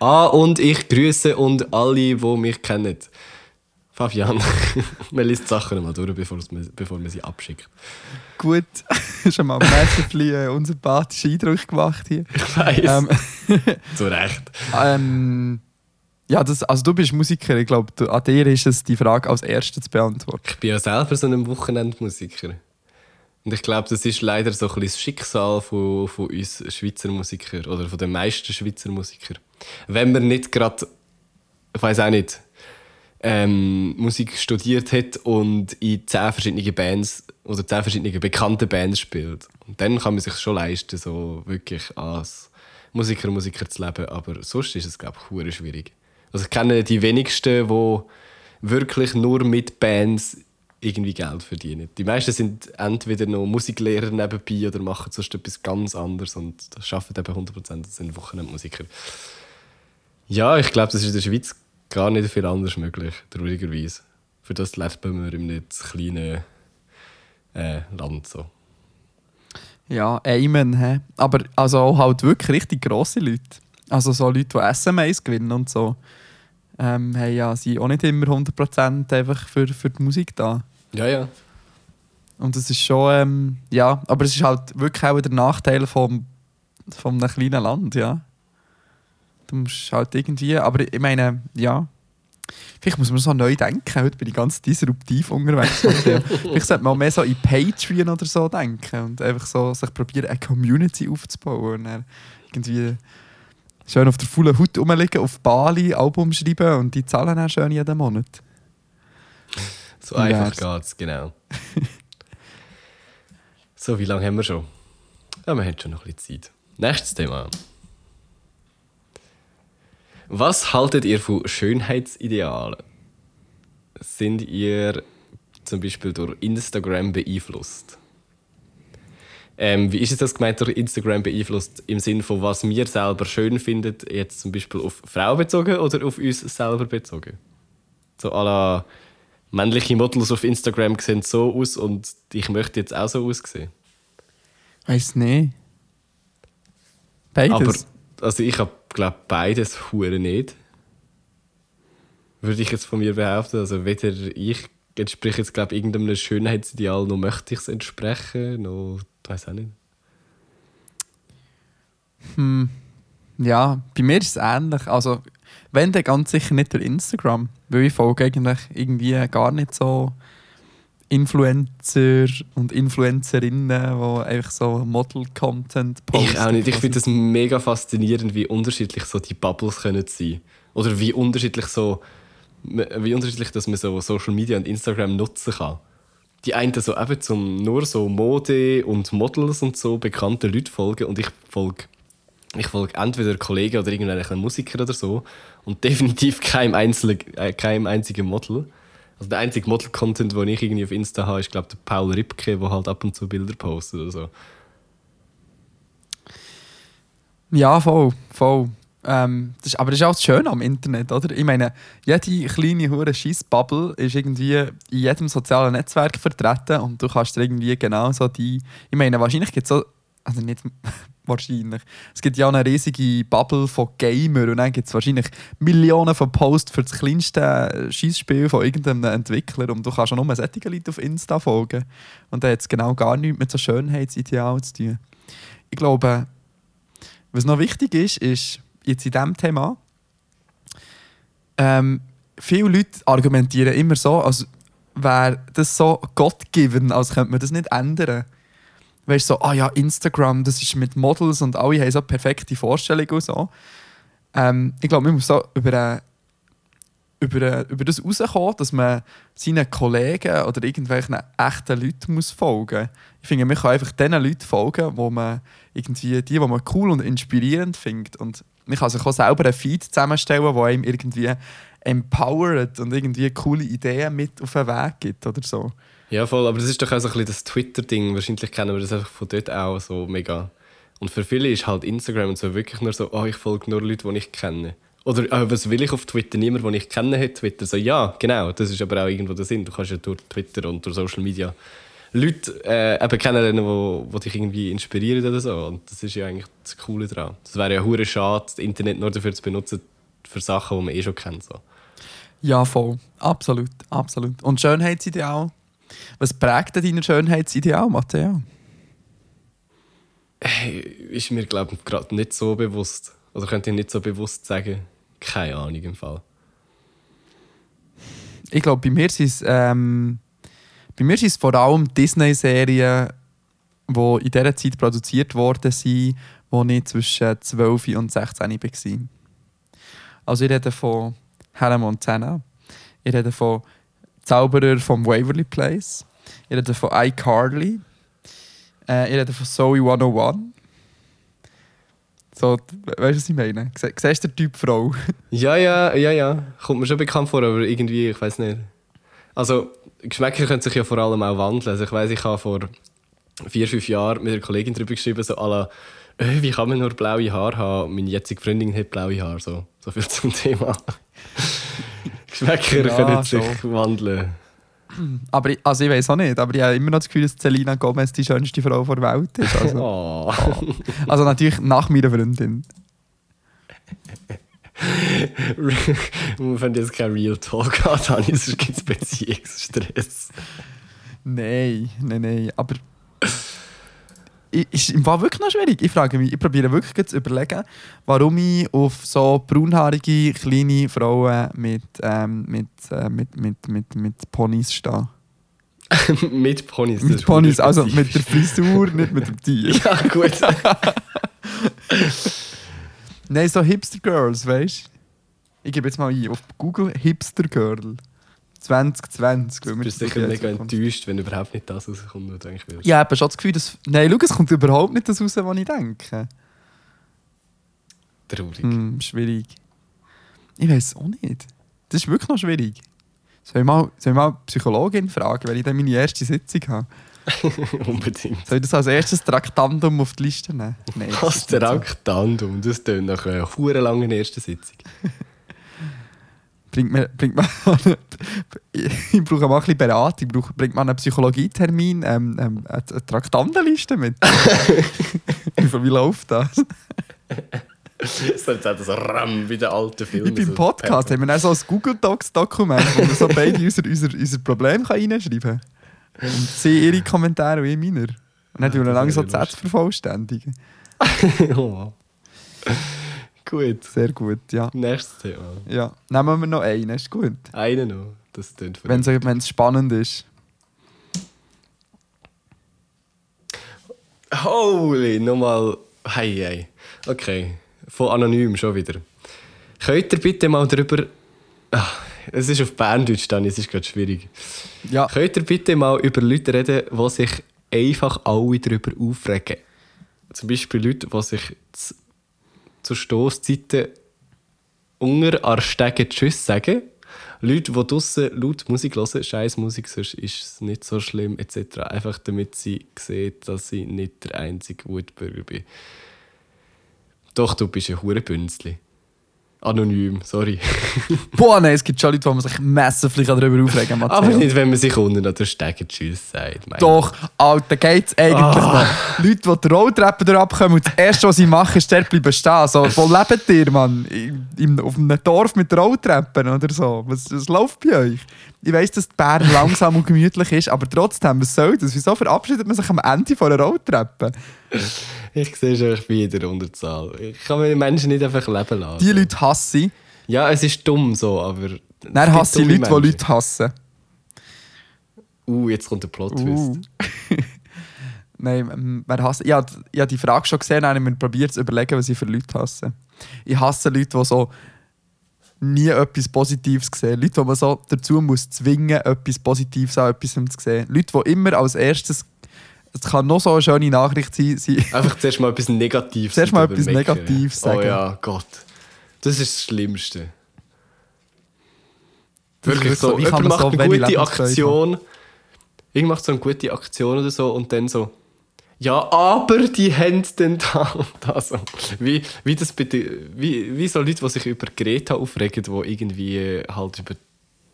Ah, und ich grüße und alle, die mich kennen. Fabian, man liest die Sachen nochmal durch, bevor, es- bevor man sie abschickt. Gut, schon mal ein bisschen äh, unsympathischen Eindruck gemacht hier. Ich weiß. Ähm, Zu Recht. ähm, ja, das, also du bist Musiker, ich glaube, an dir ist es, die Frage als erstes zu beantworten. Ich bin ja selber so ein Wochenendmusiker. Und ich glaube, das ist leider so ein bisschen das Schicksal von, von uns Schweizer Musikern oder von den meisten Schweizer Musikern. Wenn man nicht gerade, ich weiß auch nicht, ähm, Musik studiert hat und in zehn verschiedene Bands oder zehn verschiedene bekannte Bands spielt. Und dann kann man sich schon leisten, so wirklich als Musiker Musiker zu leben. Aber sonst ist es, glaube ich, schwierig. Also ich kenne die wenigsten, die wirklich nur mit Bands irgendwie Geld verdienen. Die meisten sind entweder noch Musiklehrer nebenbei oder machen sonst etwas ganz anderes und arbeiten eben 100% das sind Wochenendmusiker. Ja, ich glaube, das ist in der Schweiz gar nicht viel anders möglich, traurigerweise. Für das leben wir in einem kleinen äh, Land so. Ja, Amen. He. Aber also auch halt wirklich richtig grosse Leute. Also so Leute, die SMAs gewinnen und so, ähm, haben ja, sind auch nicht immer 100% einfach für, für die Musik da. Ja, ja. Und es ist schon, ähm, ja, aber es ist halt wirklich auch der Nachteil vom, von einem kleinen Land, ja. Du musst halt irgendwie, aber ich meine, ja, vielleicht muss man so neu denken. Heute bin ich ganz disruptiv unterwegs. vielleicht sollte man mehr so in Patreon oder so denken und einfach so sich probieren, eine Community aufzubauen und irgendwie schön auf der vollen Haut rumliegen, auf Bali Album schreiben und die zahlen dann schön jeden Monat. So Wie einfach geht's, genau. so, wie lange haben wir schon? Ja, wir haben schon noch ein bisschen Zeit. Nächstes Thema. Was haltet ihr von Schönheitsidealen? Sind ihr zum Beispiel durch Instagram beeinflusst? Ähm, wie ist es das gemeint durch Instagram beeinflusst? Im Sinne von, was wir selber schön finden, jetzt zum Beispiel auf Frauen bezogen oder auf uns selber bezogen? So à la männliche Models auf Instagram sehen so aus und ich möchte jetzt auch so aussehen. Weiß nicht. Beides. Aber also ich habe glaube beides hure nicht. Würde ich jetzt von mir behaupten. Also weder ich entspreche jetzt glaube irgendeinem Schönheitsideal, noch möchte ich es entsprechen, noch weiß auch nicht. Hm, ja, bei mir ist es ähnlich. Also, wenn, dann ganz sicher nicht durch Instagram. Weil ich folge eigentlich irgendwie gar nicht so Influencer und Influencerinnen, die einfach so Model-Content posten. Ich auch nicht. Ich finde das mega faszinierend, wie unterschiedlich so die Bubbles können sein. Oder wie unterschiedlich so wie unterschiedlich, dass man so Social Media und Instagram nutzen kann. Die einen so eben zum nur so Mode und Models und so bekannte Leute folgen und ich folge ich folge entweder Kollegen oder irgendeinen Musiker oder so und definitiv keinem, einzelnen, äh, keinem einzigen Model. Also der einzige Model-Content, den ich irgendwie auf Insta habe, ist glaube der Paul Ripke, der halt ab und zu Bilder postet oder so. Ja, voll, voll. Ähm, das ist, aber das ist auch das Schöne am Internet, oder? Ich meine, jede kleine hure Scheiss-Bubble ist irgendwie in jedem sozialen Netzwerk vertreten und du kannst irgendwie genau so die... Ich meine, wahrscheinlich gibt es so also nicht wahrscheinlich. Es gibt ja eine riesige Bubble von Gamer und dann gibt es wahrscheinlich Millionen von Posts für das kleinste Schießspiel von irgendeinem Entwickler und du kannst auch nur solche Leute auf Insta folgen. Und da hat es genau gar nichts mit so Schönheitsidealen zu tun. Ich glaube, was noch wichtig ist, ist jetzt in diesem Thema, ähm, viele Leute argumentieren immer so, als wäre das so Gott-given, als könnte man das nicht ändern weißt so, ah ja, Instagram, das ist mit Models und alle haben so perfekte Vorstellungen und so. Ähm, ich glaube, man muss so über, äh, über, äh, über das rauskommen, dass man seinen Kollegen oder irgendwelchen echten Leuten muss folgen muss. Ich finde, man kann einfach den Leuten folgen, wo man irgendwie die, die man cool und inspirierend findet. Und man kann sich auch selber einen Feed zusammenstellen, der einem irgendwie empowert und irgendwie coole Ideen mit auf den Weg gibt oder so. Ja, voll, aber das ist doch auch so ein bisschen das Twitter-Ding. Wahrscheinlich kennen wir das einfach von dort auch so mega. Und für viele ist halt Instagram und so wirklich nur so, oh, ich folge nur Leute, die ich kenne. Oder oh, was will ich auf Twitter? Niemand, den ich kenne, hat Twitter. So, ja, genau, das ist aber auch irgendwo der Sinn. Du kannst ja durch Twitter und durch Social Media Leute äh, eben kennenlernen, die, die dich irgendwie inspirieren oder so. Und das ist ja eigentlich das Coole daran. Das wäre ja hure schade, das Internet nur dafür zu benutzen, für Sachen, die man eh schon kennt. So. Ja, voll. Absolut, absolut. Und Schönheitsideal was prägt denn dein Schönheitsideal, Matteo? Hey, ist mir, glaube ich, gerade nicht so bewusst. Oder könnte ich nicht so bewusst sagen. Keine Ahnung im Fall. Ich glaube, bei mir sind es, ähm, bei mir sind vor allem Disney-Serien, die in dieser Zeit produziert worden sind, wo ich zwischen 12 und 16 war. Also ich rede von Hannah Montana, ich rede von Zauberer vom Waverly Place. Ich rede von iCarly. Äh, ich rede von Zoe 101. So, weißt du, was ich meine? Siehst du den Typ Frau? ja, ja, ja, ja. Kommt mir schon bekannt vor, aber irgendwie, ich weiß nicht. Also, Geschmäcker können sich ja vor allem auch wandeln. Also ich weiß, ich habe vor vier, fünf Jahren mit einer Kollegin darüber geschrieben, so la, äh, wie kann man nur blaue Haare haben? Meine jetzige Freundin hat blaue Haare. So, so viel zum Thema. Geschmäcker ja, können sich so. wandeln. Aber ich, also ich weiß auch nicht, aber ich habe immer noch das Gefühl, dass Selina Gomez die schönste Frau der Welt ist. Also, oh. also natürlich nach meiner Freundin. Wir finden jetzt kein Real Talk an, Dani, sonst gibt es Beziehungsstress. Nein, nein, nein. Aber ist im Fall wirklich noch schwierig. Ich frage mich, ich probiere wirklich zu überlegen, warum ich auf so braunhaarige kleine Frauen mit, ähm, mit, äh, mit, mit, mit, mit Ponys stehe. mit Ponys? Mit Ponys, also mit der Frisur, nicht mit dem Tier. ja, gut. Nein, so Hipster Girls, weißt du? Ich gebe jetzt mal ein auf Google Hipster Girl. 2020. Du bist sicher mega enttäuscht, wenn überhaupt nicht das rauskommt, was du eigentlich willst. Ja, ich habe schon das Gefühl, dass... Nein, schau, es kommt überhaupt nicht das raus, was ich denke. Traurig. Hm, schwierig. Ich weiß auch nicht. Das ist wirklich noch schwierig. Soll ich mal, soll ich mal Psychologin fragen, wenn ich dann meine erste Sitzung habe? Unbedingt. Soll ich das als erstes Traktandum auf die Liste nehmen? Nein, Was Traktandum? Das klingt nach einer langen ersten Sitzung. bringt man, bringt man ich brauche mal ein bisschen Beratung, braucht, bringt man einen Psychologietermin, ähm, ähm, eine, Traktandenliste mit? wie, läuft das? so jetzt so Ram wie der alte Film. Wie beim Podcast haben wir auch so ein Google Docs Dokument, wo wir so beide unser, unser, unser Problem reinschreiben können. Und sie ihre Kommentare und ich meine. Und dann tun wir lange so Sätze vervollständigen. oh. Gut. Sehr gut, ja. Nächstes Thema. Ja, nehmen wir noch einen, ist gut. Einen noch, das klingt Wenn es spannend ist. Holy, nochmal. Hey, hey. Okay, von anonym schon wieder. Könnt ihr bitte mal darüber. Ach, es ist auf Berndeutsch dann, es ist gerade schwierig. Ja. Könnt ihr bitte mal über Leute reden, die sich einfach alle darüber aufregen? Zum Beispiel Leute, die sich zur Stoßzeiten unter an Stegen Tschüss sagen. Leute, die draußen laut Musik hören, scheiß Musik, sonst ist es nicht so schlimm, etc. Einfach damit sie sehen, dass ich nicht der einzige Wutbürger bin. Doch, du bist ein Hurenbünzli. Anonym, sorry. Boah, nein, es gibt schon Leute, die man sich massiv darüber aufregen kann. Aber nicht, wenn man sich unten an der Stege Tschüss sagt. Mein Doch, Alter, geht's eigentlich Ah. noch. Leute, die die Rolltreppe durchabkommen und das Erste, was sie machen, ist dort bleiben stehen. So, wo lebt ihr, Mann? Im, auf einem Dorf mit Rolltreppen oder so? Was, was läuft bei euch? Ich weiss, dass die Bern langsam und gemütlich ist, aber trotzdem, was soll das? Wieso verabschiedet man sich am Ende von einer Rolltreppe? Ich sehe schon, ich bin in der Unterzahl. Ich kann meine Menschen nicht einfach leben lassen. Die Leute hasse ich. Ja, es ist dumm so, aber. gibt hasse ich dumme Leute, die Menschen. Leute hassen. Uh, jetzt kommt der Plot-Twist. Uh. Nein, ähm, wer hasst? Ich habe ich habe die Frage schon gesehen, habe ich mir probiert zu überlegen, was ich für Leute hasse. Ich hasse Leute, die so nie etwas Positives sehen. Leute, die man so dazu muss zwingen, etwas Positives an etwas zu sehen. Leute, die immer als erstes, es kann noch so eine schöne Nachricht sein, Einfach zuerst mal etwas Negatives. Zuerst mal etwas. Negatives Oh sagen. ja, Gott. Das ist das Schlimmste. Das Wirklich so. wie Jemand so macht eine wenig gute Aktion. Irgend macht so eine gute Aktion oder so und dann so. Ja, aber die haben dann da und da so. Wie, wie, das bitte, wie, wie so Leute, die sich über Greta aufregen, die irgendwie äh, halt über,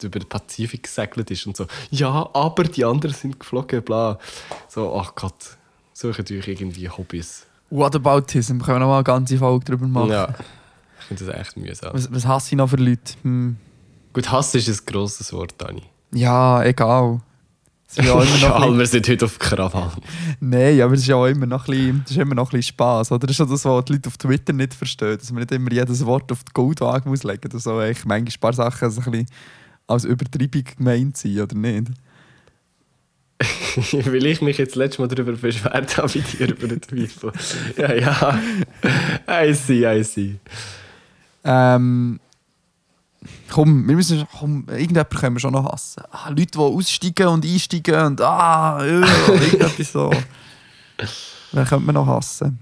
über den Pazifik gesegelt ist und so. Ja, aber die anderen sind geflogen, bla. So, ach Gott. Sucht euch irgendwie Hobbys. Whataboutism, können wir noch mal eine ganze Folge darüber machen. Ja. Ich finde das echt mühsam. Was, was hasse ich noch für Leute? Hm. Gut, Hass ist ein grosses Wort, Dani. Ja, egal. Ist ja Ja, wir sind heute auf Krawall. Nein, aber es ist ja auch immer noch ein bisschen, das ist immer noch ein bisschen Spass. Oder? Das ist ja das, was die Leute auf Twitter nicht verstehen. Dass man nicht immer jedes Wort auf die Goldwaage muss legen muss. Also ich manchmal ein paar Sachen so ein bisschen als Übertreibung gemeint sind, oder nicht? Weil ich mich jetzt letztes Mal darüber beschwert habe, wie dir über den von. Ja, ja. I see, I see. Ähm, komm, wir müssen, komm, irgendjemanden können wir schon noch hassen. Ah, Leute, die aussteigen und einsteigen und ah, ja, irgendetwas so. Wen könnte man noch hassen?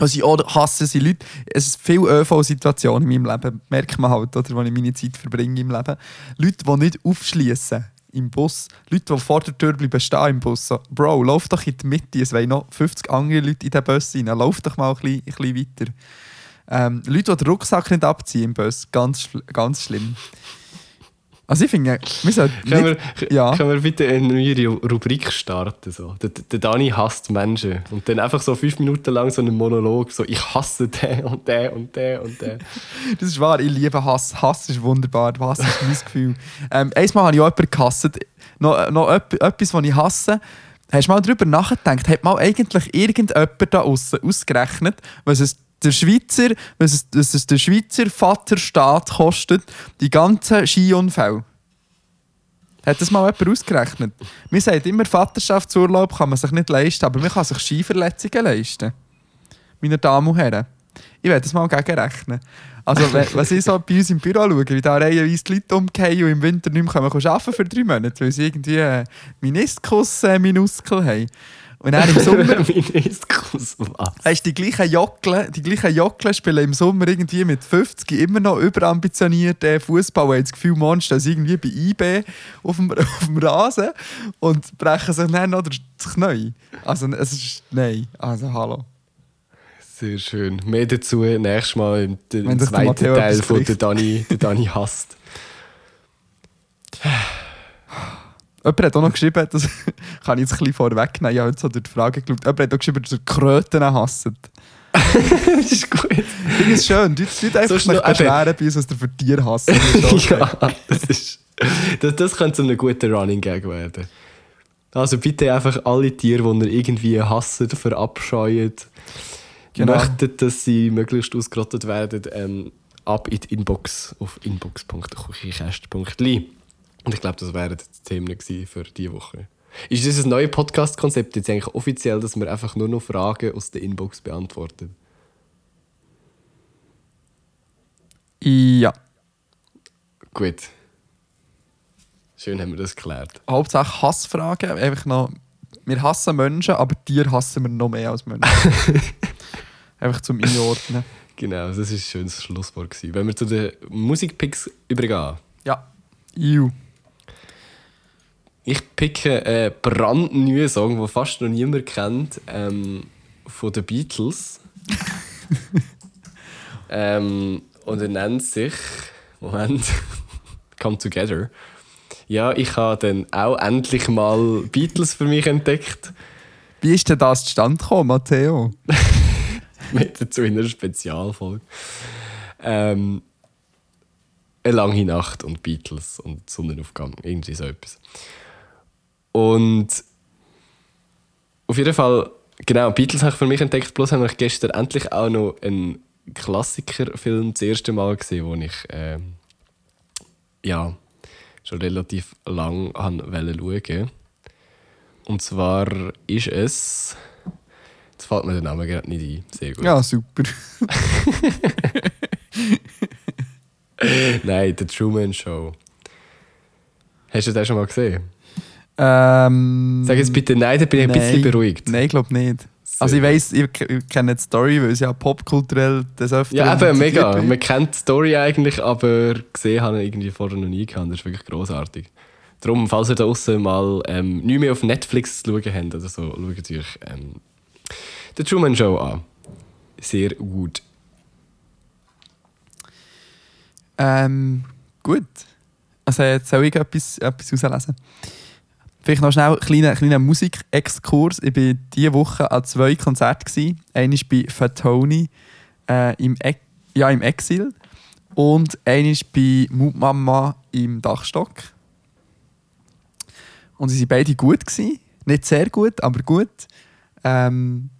Was ich auch hasse, sind Leute, es ist viel ÖV-Situationen in meinem Leben, merkt man halt, oder, wo ich meine Zeit verbringe im Leben. Leute, die nicht aufschließen im Bus. Leute, die vor der Tür bleiben stehen im Bus. So, Bro, lauf doch in die Mitte, es wollen noch 50 andere Leute in den Bus rein. Lauf doch mal ein bisschen, ein bisschen weiter. Ähm, Leute, die den Rucksack nicht abziehen im Bus, ganz, ganz schlimm. Also ich finde, wir sollten Können wir. Ja. können wir bitte eine neue Ru- Rubrik starten? So? Der, der Dani hasst Menschen. Und dann einfach so fünf Minuten lang so einen Monolog: so, Ich hasse den und den und den und den. Das ist wahr, ich liebe Hass. Hass ist wunderbar. Hass ist mein Gefühl. Ähm, einmal habe ich auch jemanden gehasst. Noch, noch etwas, was ich hasse. Hast du mal darüber nachgedacht? Hat mal eigentlich irgendjemand da außen ausgerechnet, was es der Schweizer, was es, was es der Schweizer Vaterstaat kostet, die ganzen Skiunfälle? Hat das mal jemand ausgerechnet? Wir sagen immer, Vaterschaftsurlaub kann man sich nicht leisten, aber man kann sich Skiverletzungen leisten. Meine Damen und Herren. Ich werde das mal gegenrechnen. Also, was ich so bei uns im Büro schaue, wie da reihenweise die Leute umgehen und im Winter nicht mehr können arbeiten für drei Monate, weil sie irgendwie äh, Meniskus-Minuskel haben. Und dann im Sommer, Meniskus, was? weißt, die gleichen Jockeln, die gleichen Jockeln spielen im Sommer irgendwie mit 50 immer noch überambitioniert äh, Fußball, haben das Gefühl, man sie irgendwie bei IB auf dem, auf dem Rasen und brechen sich dann noch das Knie. Also, es ist, nein, also hallo. Sehr schön. Mehr dazu nächstes Mal im, im zweiten Teil von der. Dani, der Dani hasst. Jemand hat auch noch geschrieben, das kann ich jetzt ein bisschen vorwegnehmen, ich habe jetzt so durch die Frage geschaut, jemand hat auch geschrieben, dass er Kröten hasst. das ist gut. Finde es schön, die Leute einfach ist noch- eben- beschweren bei uns, was der für Tier hasst. Ist okay. ja, das ist. Das, das könnte zu einem guten Running Gag werden. Also bitte einfach alle Tiere, die ihr irgendwie hasst, verabscheut, Genau. möchtet, dass sie möglichst ausgerottet werden, ähm, ab in die Inbox auf inbox.kuchikäst.li. Und ich glaube, das wären die Themen für diese Woche. Ist das ein neues Podcast-Konzept jetzt eigentlich offiziell, dass wir einfach nur noch Fragen aus der Inbox beantworten? Ja. Gut. Schön haben wir das geklärt. Hauptsache Hassfragen, einfach noch, wir hassen Menschen, aber Tiere hassen wir noch mehr als Menschen. einfach zum Einordnen. Genau, das ist ein schönes Schlusswort. Gewesen. Wenn wir zu den Musikpicks übergehen. Ja. Iu. Ich picke einen brandneuen Song, den fast noch niemand kennt, ähm, von den Beatles. Ähm, und er nennt sich. Moment. Come Together. Ja, ich habe dann auch endlich mal Beatles für mich entdeckt. Wie ist denn das zustande gekommen, Matteo? Mit dazu in einer Spezialfolge. Ähm, eine lange Nacht und Beatles und Sonnenaufgang, irgendwie so etwas. Und auf jeden Fall, genau, Beatles habe ich für mich entdeckt, bloß habe ich gestern endlich auch noch einen Klassikerfilm das erste Mal gesehen, wo ich ähm, ja, schon relativ lang wollte schauen. Und zwar ist es. Jetzt fällt mir der Name gerade nicht ein. Sehr gut. Ja, super. Nein, The Truman Show. Hast du das schon mal gesehen? Ähm, Sag jetzt bitte nein, dann bin ich ein bisschen nein. beruhigt. Nein, ich glaube nicht. Also ich weiss, ich, ich kenne die Story, weil es ja popkulturell das öfter Ja, eben, mega. wird. Man kennt die Story eigentlich, aber gesehen habe ich irgendwie vorher noch nie gehabt. Das ist wirklich großartig. Darum, falls ihr da draußen mal ähm, nicht mehr auf Netflix zu schauen habt oder so, schaut euch ähm, The Truman Show an. Sehr gut. Ähm, gut. Also jetzt soll ich etwas, etwas rauslesen. Vielleicht noch schnell einen kleinen, kleinen Musikexkurs. Ich war diese Woche an zwei Konzerten. Eines bei Fatoni äh, im, e ja, im Exil und eines bei Mutmama im Dachstock. Und sie waren beide gut. Gewesen. Nicht sehr gut, aber gut. Ähm,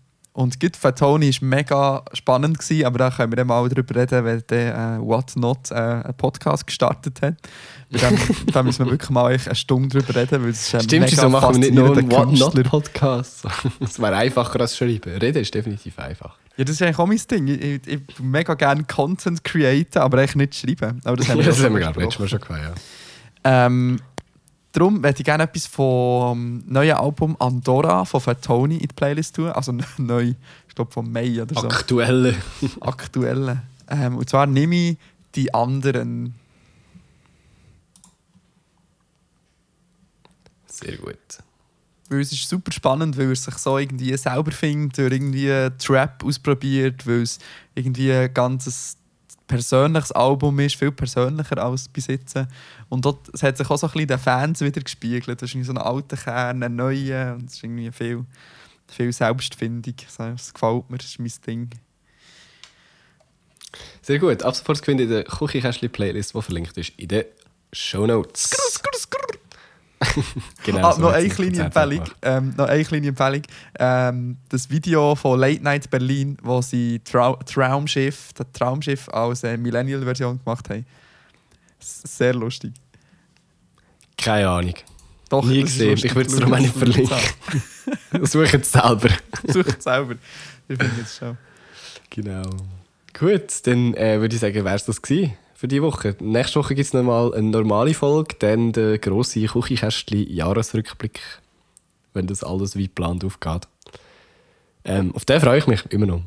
und gut, Fatoni war mega spannend, gewesen, aber da können wir dann mal darüber reden, weil der äh, What Not äh, einen Podcast gestartet hat. Dem, da müssen wir wirklich mal eine Stunde darüber reden, weil es ist ein Stimmt, mega wieso machen wir nicht nur einen What. Not Podcast? Es wäre einfacher als schreiben. Reden ist definitiv einfach. Ja, das ist eigentlich auch mein Ding. Ich, ich, ich tu mega gerne Content createn, aber eigentlich nicht schreiben. Aber das haben wir, das ja haben wir letztes Mal schon gehabt, ja. Ähm, darum möchte ich gerne etwas vom neuen Album Andorra von Fatoni in die Playlist tun. Also neu, ich glaube vom Mai oder so. Aktuelle. Aktuelle. Ähm, und zwar nehme ich die anderen. Sehr gut. Weil es ist super spannend, weil er sich so irgendwie selber findet, durch irgendwie Trap ausprobiert, weil es irgendwie ein ganzes persönliches Album ist, viel persönlicher als jetzt. Und dort, es hat sich auch so ein bisschen den Fans wieder gespiegelt. Das ist so ein alter Kern, ein neuer. Und es ist irgendwie viel, viel Selbstfindung. Das gefällt mir, das ist mein Ding. Sehr gut. Ab sofort gewinnt in der Küchenkästchen-Playlist, die verlinkt ist in den Show Notes. Genau, ah, so noch eine kleine Empfehlung. Ähm, noch eine kleine Empfehlung. Ähm, das Video von Late Night Berlin, wo sie Trau Traumschiff, das Traumschiff als äh, Millennial-Version gemacht haben. S- Sehr lustig. Keine Ahnung. Doch, Nie gesehen. Ich würde es darum auch nicht verlinken. Suche es selber. Such es selber. Ich finde es schon. Genau. Gut, dann äh, würde ich sagen, wäre es das gewesen für diese Woche. Nächste Woche gibt es nochmal eine normale Folge, dann der grosse Küchenkästchen-Jahresrückblick, wenn das alles wie geplant aufgeht. Ähm, auf den freue ich mich immer noch.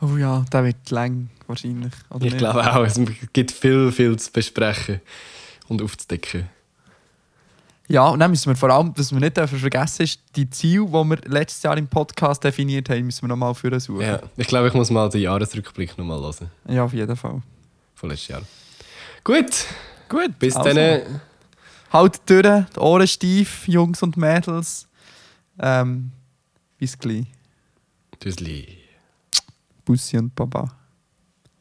Oh ja, der wird lang wahrscheinlich. Oder Ich nicht? glaube auch, es gibt viel, viel zu besprechen und aufzudecken. Ja, und dann müssen wir vor allem, was wir nicht dürfen vergessen ist, die Ziele, die wir letztes Jahr im Podcast definiert haben, müssen wir nochmal für suchen. Ja, ich glaube, ich muss mal den Jahresrückblick nochmal hören. ja, auf jeden Fall. Von letztes Jahr. Gut, Gut, bis also. dann. Halt durch, die Ohren steif, Jungs und Mädels. Ähm, bis gleich. Tschüssli. Bussi und Baba.